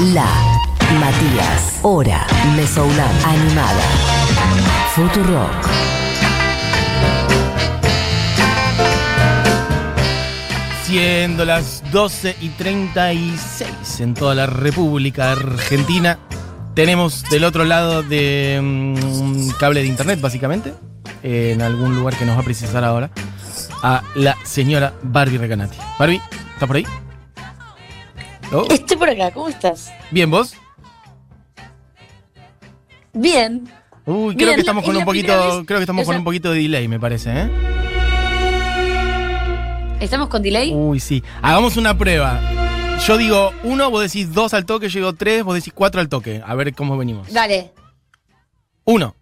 La Matías. Hora. Mesoulab. Animada. Futurock. Siendo las 12 y 36 en toda la República Argentina, tenemos del otro lado de mm, un cable de internet, básicamente, en algún lugar que nos va a precisar ahora, a la señora Barbie Recanati. Barbie, ¿está por ahí? ¿Oh? Estoy por acá, ¿cómo estás? Bien, ¿vos? Bien. Uy, creo Bien, que estamos es con un poquito, vez- creo que estamos o con sea- un poquito de delay, me parece, ¿eh? ¿Estamos con delay? Uy, sí. Hagamos una prueba. Yo digo uno, vos decís dos al toque, yo digo tres, vos decís cuatro al toque. A ver cómo venimos. Dale. Uno.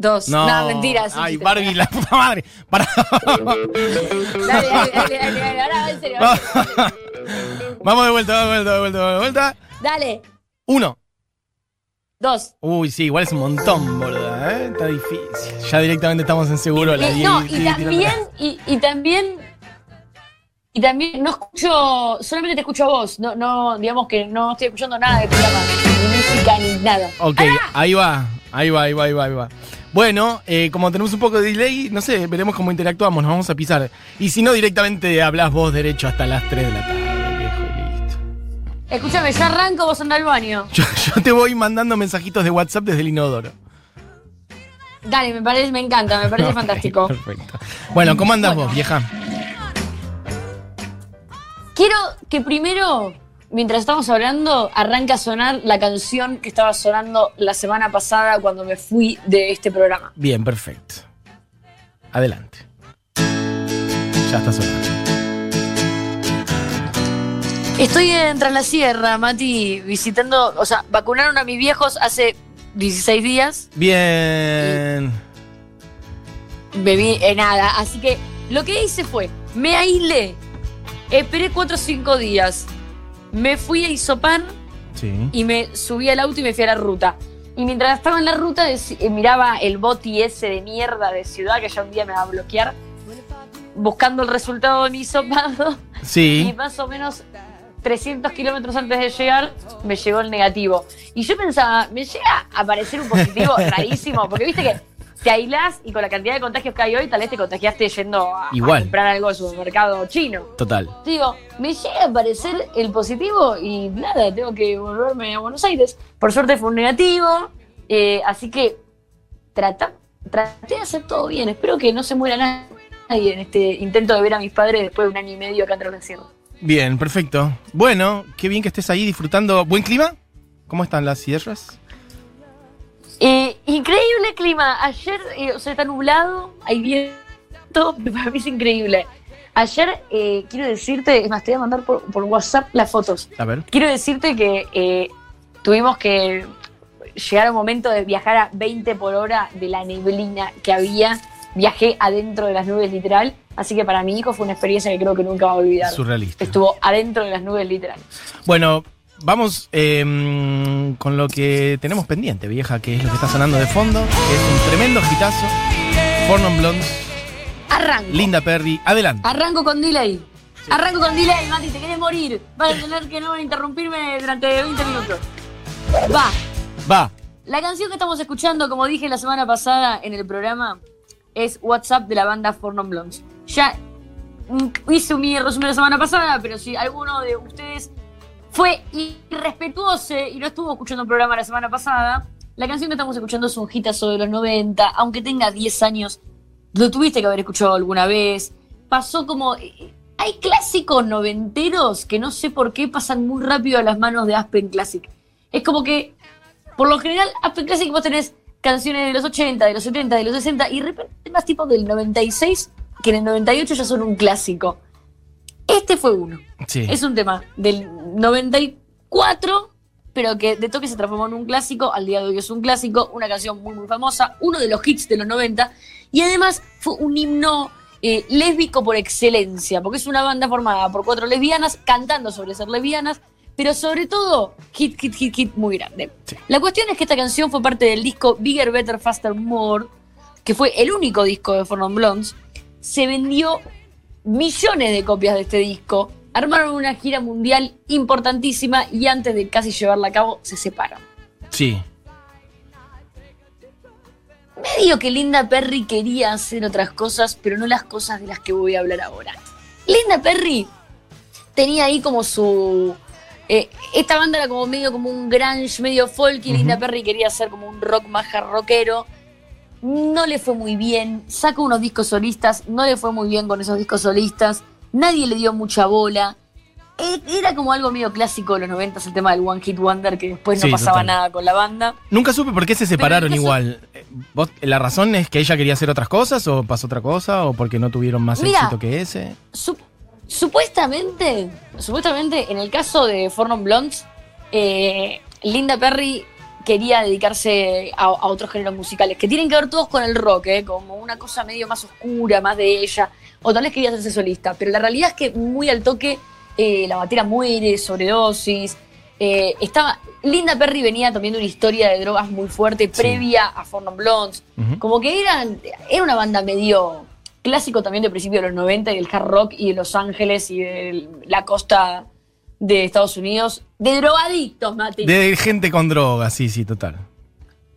Dos. No. No, mentira. sí, Ay, sí, Barbie, la puta madre. Para. Dale, dale, dale, dale, dale. Ahora va en serio. vamos de vuelta, vamos de vuelta, de vuelta, de vuelta. Dale. Uno. Dos. Uy, sí, igual es un montón, boluda, ¿eh? Está difícil. Ya directamente estamos en seguro. La Eh, di- no, y también, y, y también, y también no escucho, solamente te escucho a vos, no, no, digamos que no estoy escuchando nada de programa, ni música, ni nada. Ok, ahí va, ahí va, ahí va, ahí va, ahí va. Bueno, eh, como tenemos un poco de delay, no sé, veremos cómo interactuamos, nos vamos a pisar. Y si no, directamente hablas vos derecho hasta las 3 de la tarde, viejo, y listo. Escúchame, yo arranco, vos andá al baño. Yo, yo te voy mandando mensajitos de WhatsApp desde el inodoro. Dale, me parece, me encanta, me parece fantástico. Perfecto. Bueno, ¿cómo andas Bueno. vos, vieja? Quiero que primero, mientras estamos hablando, arranque a sonar la canción que estaba sonando la semana pasada cuando me fui de este programa. Bien, perfecto. Adelante. Ya está sonando. Estoy en Tras la Sierra, Mati, visitando, o sea, vacunaron a mis viejos hace 16 días. Bien. bebí en nada. Así que lo que hice fue, me aislé, esperé 4 o 5 días, me fui a Isopar Sí. y me subí al auto y me fui a la ruta. Y mientras estaba en la ruta eh, miraba el boti ese de mierda de ciudad que ya un día me va a bloquear, buscando el resultado de mi hisopado y más o menos 300 kilómetros antes de llegar me llegó el negativo. Y yo pensaba, me llega a aparecer un positivo rarísimo, porque viste que te aislás y con la cantidad de contagios que hay hoy, tal vez te contagiaste yendo a, comprar algo al supermercado chino. Total. Digo, me llega a aparecer el positivo y nada, tengo que volverme a Buenos Aires. Por suerte fue un negativo, eh, así que trata, traté de hacer todo bien. Espero que no se muera nadie en este intento de ver a mis padres después de un año y medio acá en la Sierra. Bien, perfecto. Bueno, qué bien que estés ahí disfrutando. ¿Buen clima? ¿Cómo están las sierras? Eh, increíble clima. Ayer, eh, o sea, está nublado, hay viento, para mí es increíble. Ayer, eh, quiero decirte, es más, te voy a mandar por, por WhatsApp las fotos. A ver. Quiero decirte que eh, tuvimos que llegar a un momento de viajar a 20 por hora de la neblina que había. Viajé adentro de las nubes, literal. Así que para mi hijo fue una experiencia que creo que nunca va a olvidar. Surrealista. Estuvo adentro de las nubes, literal. Bueno, vamos eh, con lo que tenemos pendiente, vieja, que es lo que está sonando de fondo, que es un tremendo hitazo. Fornon Blondes, Arranco. Linda Perry, adelante. Arranco con delay. Arranco con delay, Mati, te querés morir. Vas a tener que no interrumpirme durante 20 minutos. Va. Va. La canción que estamos escuchando, como dije la semana pasada en el programa, es WhatsApp de la banda Fornon Blondes. Ya mm, hice mi resumen la semana pasada, pero si alguno de ustedes fue irrespetuoso y no estuvo escuchando el programa la semana pasada, la canción que estamos escuchando es un hitazo de los 90, aunque tenga 10 años, lo tuviste que haber escuchado alguna vez. Pasó como... eh, Hay clásicos noventeros que no sé por qué pasan muy rápido a las manos de Aspen Classic. Es como que por lo general, Aspen Classic vos tenés canciones de los 80, de los 70, de los 60 y de repente más tipo del 96 que en el 98 ya son un clásico. Este fue uno. Sí. Es un tema del 94, pero que de toque se transformó en un clásico. Al día de hoy es un clásico, una canción muy, muy famosa, uno de los hits de los 90. Y además fue un himno eh, lésbico por excelencia, porque es una banda formada por cuatro lesbianas cantando sobre ser lesbianas, pero sobre todo, hit, hit, hit, hit muy grande. Sí. La cuestión es que esta canción fue parte del disco Bigger, Better, Faster, More, que fue el único disco de Fornon Blondes. Se vendió millones de copias de este disco armaron una gira mundial importantísima y antes de casi llevarla a cabo se separan. Sí. Medio que Linda Perry quería hacer otras cosas, pero no las cosas de las que voy a hablar ahora. Linda Perry tenía ahí como su... eh, esta banda era como medio como un grunge, medio folk, y Linda Perry quería hacer como un rock más rockero. No le fue muy bien, sacó unos discos solistas, no le fue muy bien con esos discos solistas, nadie le dio mucha bola. Eh, Era como algo medio clásico de los 90 el tema del One Hit Wonder, que después no Sí, pasaba total. nada con la banda. Nunca supe por qué se separaron igual. Eh, ¿Vos- ¿La razón es que ella quería hacer otras cosas o pasó otra cosa o porque no tuvieron más Mira. éxito que ese? Sup- supuestamente, supuestamente, en el caso de For Non Blondes, eh, Linda Perry quería dedicarse a, a otros géneros musicales que tienen que ver todos con el rock, eh, como una cosa medio más oscura, más de ella, o tal vez quería hacerse solista, pero la realidad es que muy al toque eh, la batera muere, sobredosis, eh, estaba Linda Perry venía también de una historia de drogas muy fuerte previa a For Non Blondes, como que eran, era una banda medio clásico también de principios de los 90 y del hard rock y de Los Ángeles y de la costa de Estados Unidos, de drogadictos, Mati. De gente con drogas, sí, sí, total.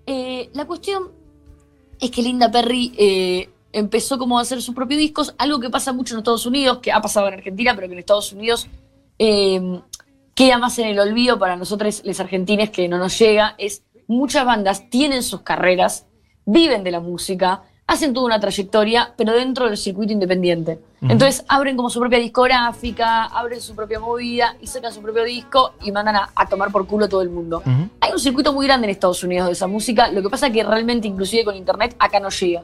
Eh, la cuestión es que Linda Perry eh, empezó como a hacer sus propios discos, algo que pasa mucho en Estados Unidos, que ha pasado en Argentina, pero que en Estados Unidos eh, queda más en el olvido para nosotros los argentines que no nos llega, es muchas bandas tienen sus carreras, viven de la música, hacen toda una trayectoria, pero dentro del circuito independiente. Entonces abren como su propia discográfica, abren su propia movida y sacan su propio disco y mandan a, a tomar por culo a todo el mundo. Hay un circuito muy grande en Estados Unidos de esa música, lo que pasa es que realmente inclusive con internet acá no llega.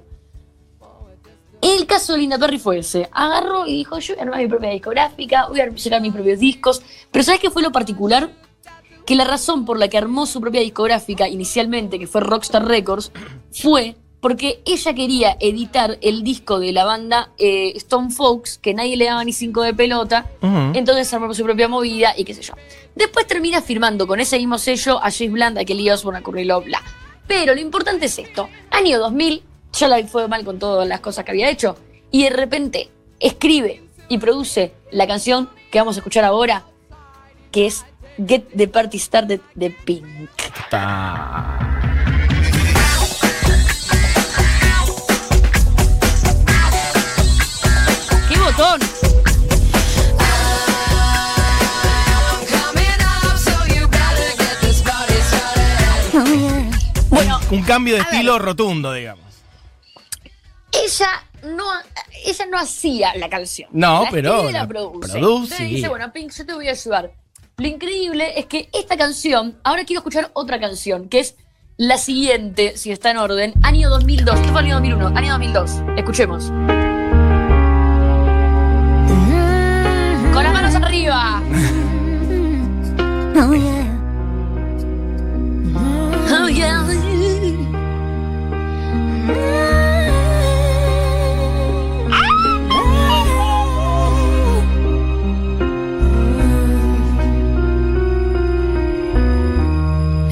El caso de Linda Perry fue ese. Agarró y dijo, yo voy a armar mi propia discográfica, voy a sacar mis propios discos. Pero ¿sabes qué fue lo particular? Que la razón por la que armó su propia discográfica inicialmente, que fue Rockstar Records, fue porque ella quería editar el disco de la banda eh, Stone Folks, que nadie le daba ni cinco de pelota, Ujú. entonces armó su propia movida y qué sé yo. Después termina firmando con ese mismo sello a James Blunt, a Kelly Osbourne, a Courtney Love, bla. Pero lo importante es esto. Año 2000, ya la fue mal con todas las cosas que había hecho. Y de repente escribe y produce la canción que vamos a escuchar ahora, que es Get the Party Started de Pink. Ta. ¡Qué botón! Bueno, Un cambio de ver. estilo rotundo, digamos. ella no, ella no hacía la canción. No, La pero la produce. produce, Entonces dice, bueno, Pink, yo te voy a ayudar. Lo increíble es que esta canción, ahora quiero escuchar otra canción, que es la siguiente, si está en orden, año 2002. ¿Qué fue año 2001? Año 2002. Escuchemos. Arriba. Oh yeah. Oh, yeah.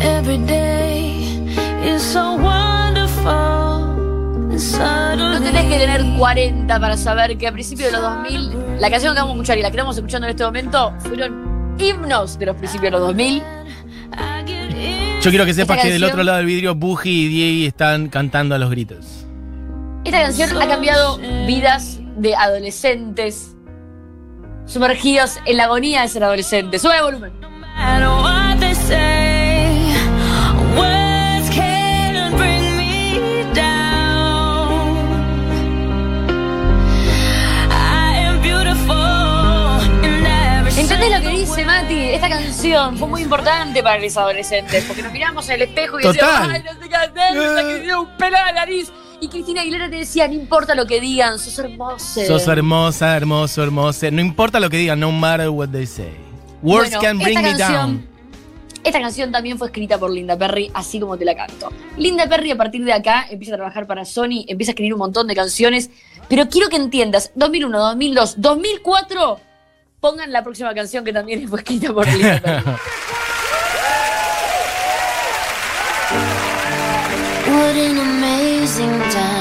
Every day is so wonderful. And No tenés que tener 40 para saber que a principios de los 2000, la canción que vamos a escuchar y la que estamos escuchando en este momento fueron himnos de los principios de los 2000. I get in. Yo quiero que sepas Esta que del otro lado del vidrio, Buji y Diego están cantando a los gritos. Esta canción ha cambiado vidas de adolescentes sumergidos en la agonía de ser adolescentes. Sube el volumen. Dice. Mati? Esta canción fue muy importante para los adolescentes porque nos miramos en el espejo y decíamos, ay, no sé qué hacer, me saqué un pelo a la nariz. Y Cristina Aguilera te decía, no importa lo que digan, sos hermosa. Sos hermosa, hermoso, hermosa. No importa lo que digan, no matter what they say. Words Bueno, can bring me down. Esta canción también fue escrita por Linda Perry, así como te la canto. Linda Perry a partir de acá empieza a trabajar para Sony, empieza a escribir un montón de canciones, pero quiero que entiendas, 2001, 2002, 2004, pongan la próxima canción que también fue escrita por Perry. What an amazing time.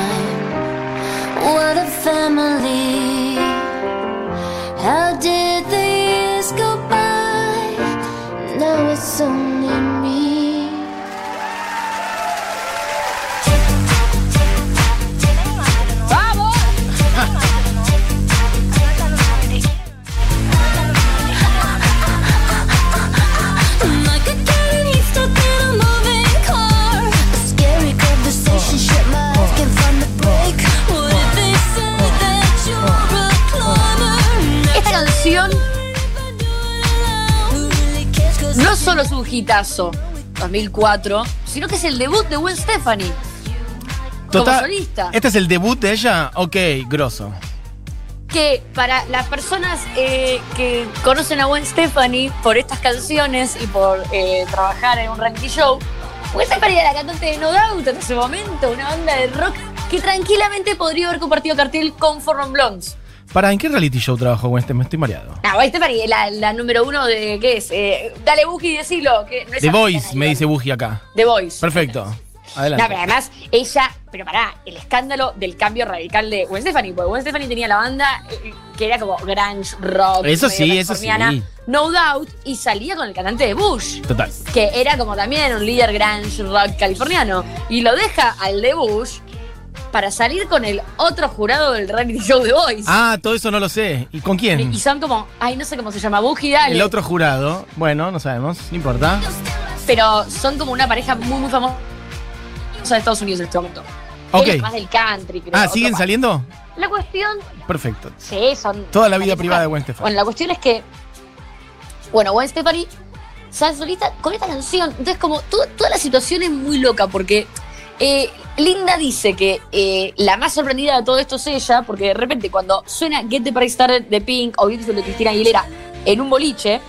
Hitazo 2004, sino que es el debut de Gwen Stefani. Como solista. ¿Este es el debut de ella? Ok, grosso. que para las personas eh, que conocen a Gwen Stefani por estas canciones y por eh, trabajar en un reality show, Gwen Stefani era la cantante de No Doubt en ese momento, una banda de rock que tranquilamente podría haber compartido cartel con For Non Blondes. ¿Para en qué reality show trabajó Gwen Stefani? Estoy mareado. Ah, Gwen Stefani la, la número uno de, ¿qué es? Eh, dale, Buki, y decilo. Que no es The Voice, me dice Buji acá. The Voice. Perfecto. No, Adelante. pero además, ella, pero pará, el escándalo del cambio radical de Gwen Stefani, porque Gwen Stefani tenía la banda eh, que era como grunge rock. Eso sí, eso sí. No Doubt, y salía con el cantante de Bush, Total. que era como también un líder grunge rock californiano, y lo deja al de Bush para salir con el otro jurado del reality show de Voice. Ah, todo eso no lo sé. ¿Y con quién? Y son como, ay, no sé cómo se llama, y Dale. El otro jurado. Bueno, no sabemos, no importa. Pero son como una pareja muy, muy famosa de Estados Unidos en este momento. Ok. Él es más del country, creo. Ah, ¿siguen saliendo? La cuestión Perfecto. Sí, son. Toda la vida privada de Gwen Stefani. Bueno, la cuestión es que. Bueno, Gwen Stefani sale solista con esta canción. Entonces, como to- toda la situación es muy loca porque. Eh, Linda dice que eh, la más sorprendida de todo esto es ella, porque de repente cuando suena Get the Party Started de Pink o Beautiful de Cristina Aguilera en un boliche,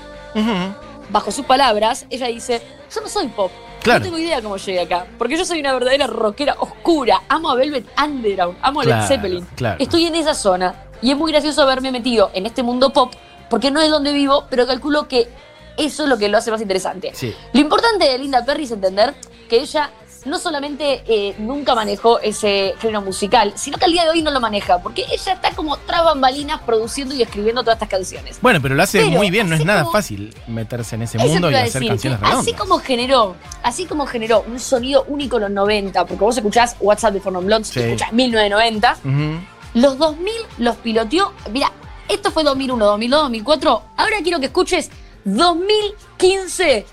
bajo sus palabras, ella dice: Yo no soy pop. Claro. No tengo idea cómo llegué acá. Porque yo soy una verdadera rockera oscura. Amo a Velvet Underground. Amo a Led Zeppelin. claro. Estoy en esa zona. Y es muy gracioso haberme metido en este mundo pop. Porque no es donde vivo, pero calculo que eso es lo que lo hace más interesante. Sí. Lo importante de Linda Perry es entender que ella no solamente eh, nunca manejó ese género musical, sino que al día de hoy no lo maneja. Porque ella está como tras bambalinas produciendo y escribiendo todas estas canciones. Bueno, pero lo hace Pero, muy bien, no es nada como- fácil meterse en ese mundo y hacer decir, canciones que así redondas. como generó, así como generó un sonido único en los 90, porque vos escuchás WhatsApp de Fornon Blondes Sí. escuchás 1990, Ujú. los 2000 los piloteó, mira, esto fue 2001, 2002, 2004, ahora quiero que escuches 2015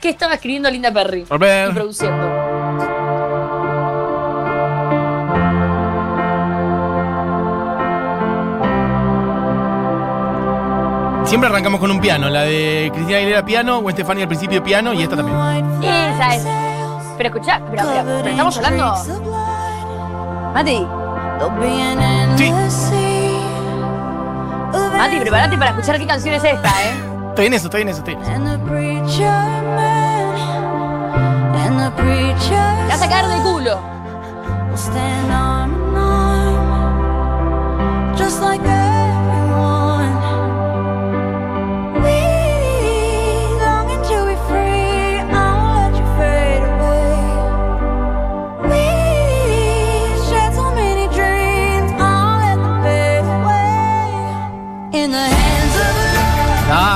que estaba escribiendo Linda Perry y produciendo. Siempre arrancamos con un piano. La de Cristina Aguilera piano, Gwen Stefani al principio piano y esta también. Esa es. Pero escuchá, pero, pero- pero estamos hablando, Mati, Sí. Mati, prepárate para escuchar qué canción es esta, ¿eh? Estoy en eso, estoy en eso, estoy en eso. Te vas a caer de culo. just like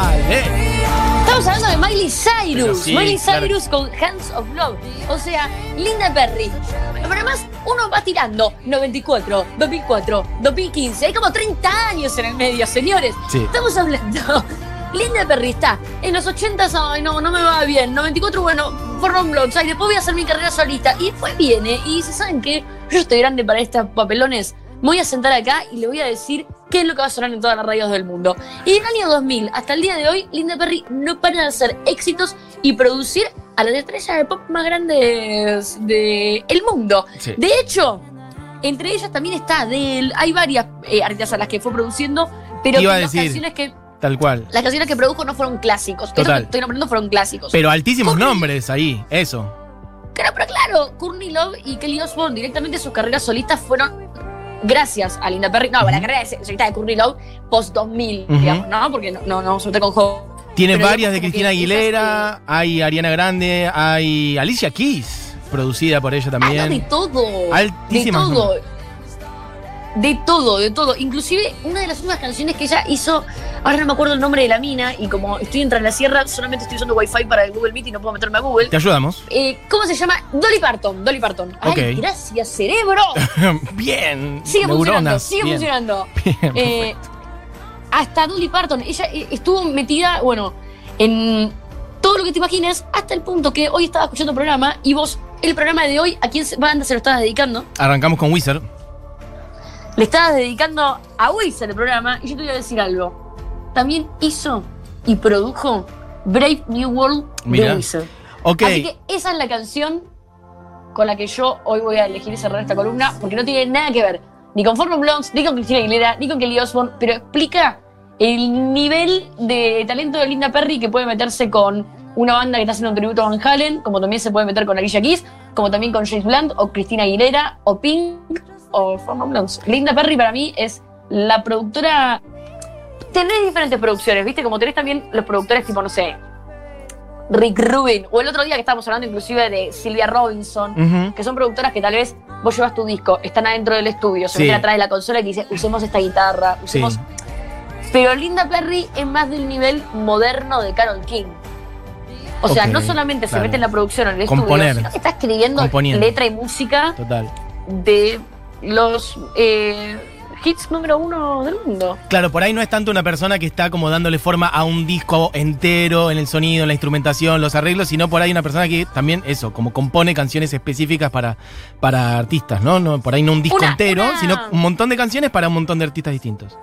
Dale. Estamos hablando de Miley Cyrus. sí, Miley claro. Cyrus con Hands of Love. O sea, Linda Perry. Pero además, uno va tirando 94, 2004, 2015. Hay como 30 años en el medio, señores. Sí. Estamos hablando. Linda Perry está en los 80, ay no, no me va bien. 94, bueno, por Blondes, ay, después voy a hacer mi carrera solista. Y después viene y dice, ¿saben qué? Yo estoy grande para estos papelones. Me voy a sentar acá y le voy a decir qué es lo que va a sonar en todas las radios del mundo. Y del año 2000 hasta el día de hoy, Linda Perry no para de hacer éxitos y producir a las estrellas de pop más grandes del mundo. Sí. De hecho, entre ellas también está Adele. Hay varias eh, artistas a las que fue produciendo, pero Iba que a las decir. canciones que Tal cual. las canciones que produjo no fueron clásicos. Total. que estoy nombrando fueron clásicos. Pero altísimos Courtney- nombres ahí, eso. Claro, pero claro, Courtney Love y Kelly Osbourne directamente sus carreras solistas fueron gracias a Linda Perry. No, la carrera de solista de Courtney Love post 2000, Ujú. digamos, ¿no? Porque no, no, no meter con juego. Tiene varias de Cristina que Aguilera, hay Ariana Grande, hay Alicia Keys, producida por ella Ah, no, de también. todo. Altísimas De todo. De todo, de todo. Inclusive, una de las últimas canciones que ella hizo, ahora no me acuerdo el nombre de la mina, y como estoy entre la sierra, solamente estoy usando Wi-Fi para el Google Meet y no puedo meterme a Google. Te ayudamos. Eh, ¿Cómo se llama? Dolly Parton. Dolly Parton. Ay, gracias, cerebro. bien. Sigue funcionando, sigue bien. funcionando. Bien, Eh, hasta Dolly Parton, ella eh, estuvo metida, bueno, en todo lo que te imagines, hasta el punto que hoy estaba escuchando el programa y vos, el programa de hoy, ¿a quién se- banda se lo estabas dedicando? Arrancamos con Wizard. Le estabas dedicando a Wizard el programa y yo te voy a decir algo. También hizo y produjo Brave New World Mira. de Wizard. Así que esa es la canción con la que yo hoy voy a elegir cerrar esta columna, porque no tiene nada que ver ni con Forno Blondes, ni con Cristina Aguilera, ni con Kelly Osbourne, pero explica el nivel de talento de Linda Perry que puede meterse con una banda que está haciendo un tributo a Van Halen, como también se puede meter con Alicia Keys, como también con James Blunt, o Cristina Aguilera, o Pink, o. Linda Perry para mí es la productora... Tenés diferentes producciones, ¿viste? Como tenés también los productores tipo, no sé, Rick Rubin, o el otro día que estábamos hablando inclusive de Silvia Robinson, que son productoras que tal vez vos llevas tu disco, están adentro del estudio, se Sí. meten atrás de la consola y te dicen, usemos esta guitarra, Sí. usemos... Pero Linda Perry es más del nivel moderno de Carol King. O sea, no solamente claro. se mete en la producción, en el Componer. estudio, sino que está escribiendo letra y música Total. de los eh, hits número uno del mundo. Claro, por ahí no es tanto una persona que está como dándole forma a un disco entero en el sonido, en la instrumentación, los arreglos, sino por ahí una persona que también eso, como compone canciones específicas para, para artistas, ¿no? no Por ahí no un disco Una- entero, una- sino un montón de canciones para un montón de artistas distintos.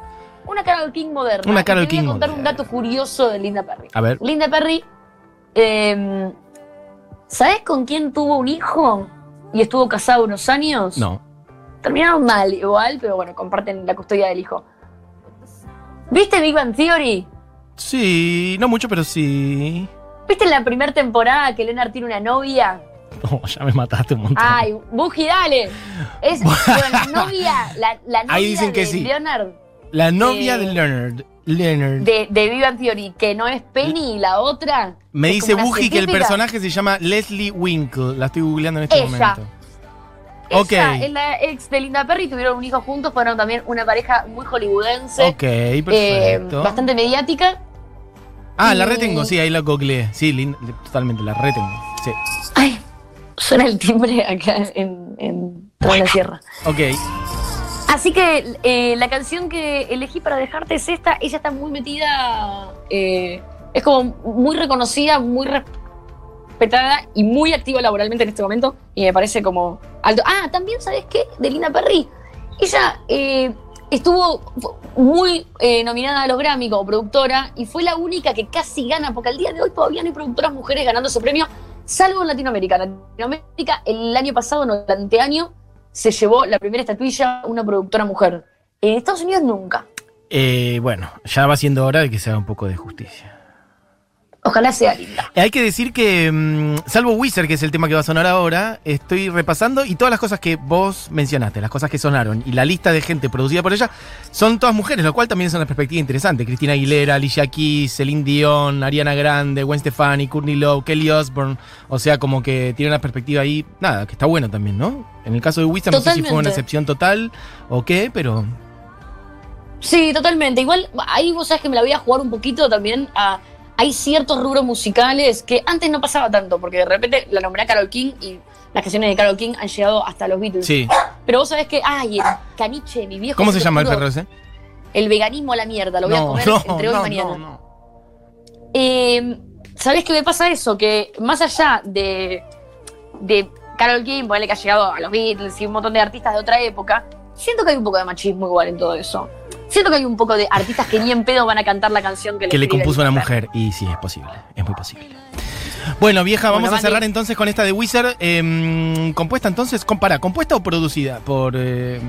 Una Carol King moderna. Una Carol te voy King a contar un dato curioso de Linda Perry. A ver. Linda Perry, eh, ¿sabes con quién tuvo un hijo? Y estuvo casado unos años. No. Terminaron mal igual, pero bueno, comparten la custodia del hijo. ¿Viste Big Bang Theory? Sí, no mucho, pero sí. ¿Viste la primera temporada que Leonard tiene una novia? No, ya me mataste un montón. Ay, Buji, dale. Es la novia, la, la novia Ahí dicen de que sí. Leonard La novia eh, de Leonard. Leonard. de, de Theory, que no es Penny y la otra. me dice Buji que el personaje se llama Leslie Winkle. La estoy googleando en este Ella. momento. Ok. Ella es la ex de Linda Perry, tuvieron un hijo juntos, fueron también una pareja muy hollywoodense. Ok, eh, perfecto. bastante mediática. Ah, la retengo, sí, ahí la googleé. Sí, lin- totalmente, la retengo. Sí. Ay, suena el timbre acá en, en toda la sierra. Ok. Así que eh, la canción que elegí para dejarte es esta. Ella está muy metida, eh, es como muy reconocida, muy respetada y muy activa laboralmente en este momento. Y me parece como alto. Ah, también, ¿sabes qué? De Linda Perry. Ella eh, estuvo muy eh, nominada a los Grammy como productora y fue la única que casi gana, porque al día de hoy todavía no hay productoras mujeres ganando ese premio, salvo en Latinoamérica. Latinoamérica, el año pasado, no, el anteaño, se llevó la primera estatuilla una productora mujer. En Estados Unidos nunca. Eh, bueno, ya va siendo hora de que se haga un poco de justicia. Ojalá sea linda. Hay que decir que, mm, salvo Wizard, que es el tema que va a sonar ahora, estoy repasando y todas las cosas que vos mencionaste, las cosas que sonaron y la lista de gente producida por ella, son todas mujeres, lo cual también es una perspectiva interesante. Cristina Aguilera, Alicia Keys, Celine Dion, Ariana Grande, Gwen Stefani, Courtney Love, Kelly Osbourne. O sea, como que tiene una perspectiva ahí, nada, que está bueno también, ¿no? En el caso de Wizard, no sé si fue una excepción total o qué, pero Sí, totalmente. Igual ahí vos sabés que me la voy a jugar un poquito también a. Hay ciertos rubros musicales que antes no pasaba tanto, porque de repente la nombré a Carol King y las canciones de Carol King han llegado hasta los Beatles. sí. Pero vos sabés que, ay, el caniche, mi viejo. ¿Cómo se llama el perro ese? El veganismo a la mierda, lo voy a comer entre hoy y mañana. Eh, ¿Sabés qué me pasa eso? Que más allá de, de Carol King, ponele que ha llegado a los Beatles y un montón de artistas de otra época, siento que hay un poco de machismo igual en todo eso. Siento que hay un poco de artistas que ni en pedo van a cantar la canción que, que le compuso una mujer. Y sí, es posible, es muy posible. Bueno, vieja, Bueno, vamos a cerrar entonces con esta de Wizard. em, compuesta entonces, compara, ¿compuesta o producida? Por. em,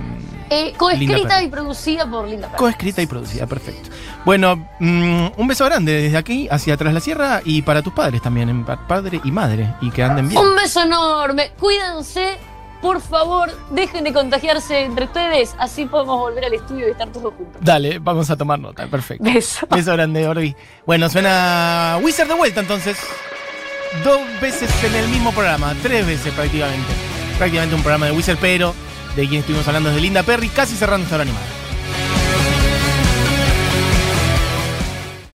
Eh, coescrita y producida por Linda coescrita y producida, perfecto. Bueno, mm, un beso grande desde aquí hacia atrás la sierra y para tus padres también, padre y madre, y que anden bien. Un beso enorme. Cuídense. Por favor, dejen de contagiarse entre ustedes. Así podemos volver al estudio y estar todos juntos. Dale, vamos a tomar nota, perfecto. Beso. Beso grande, Orbi. Bueno, suena Wizard de vuelta entonces. Dos veces en el mismo programa, tres veces prácticamente. Prácticamente un programa de Wizard, pero de quien estuvimos hablando es de Linda Perry, casi cerrando esta hora animada.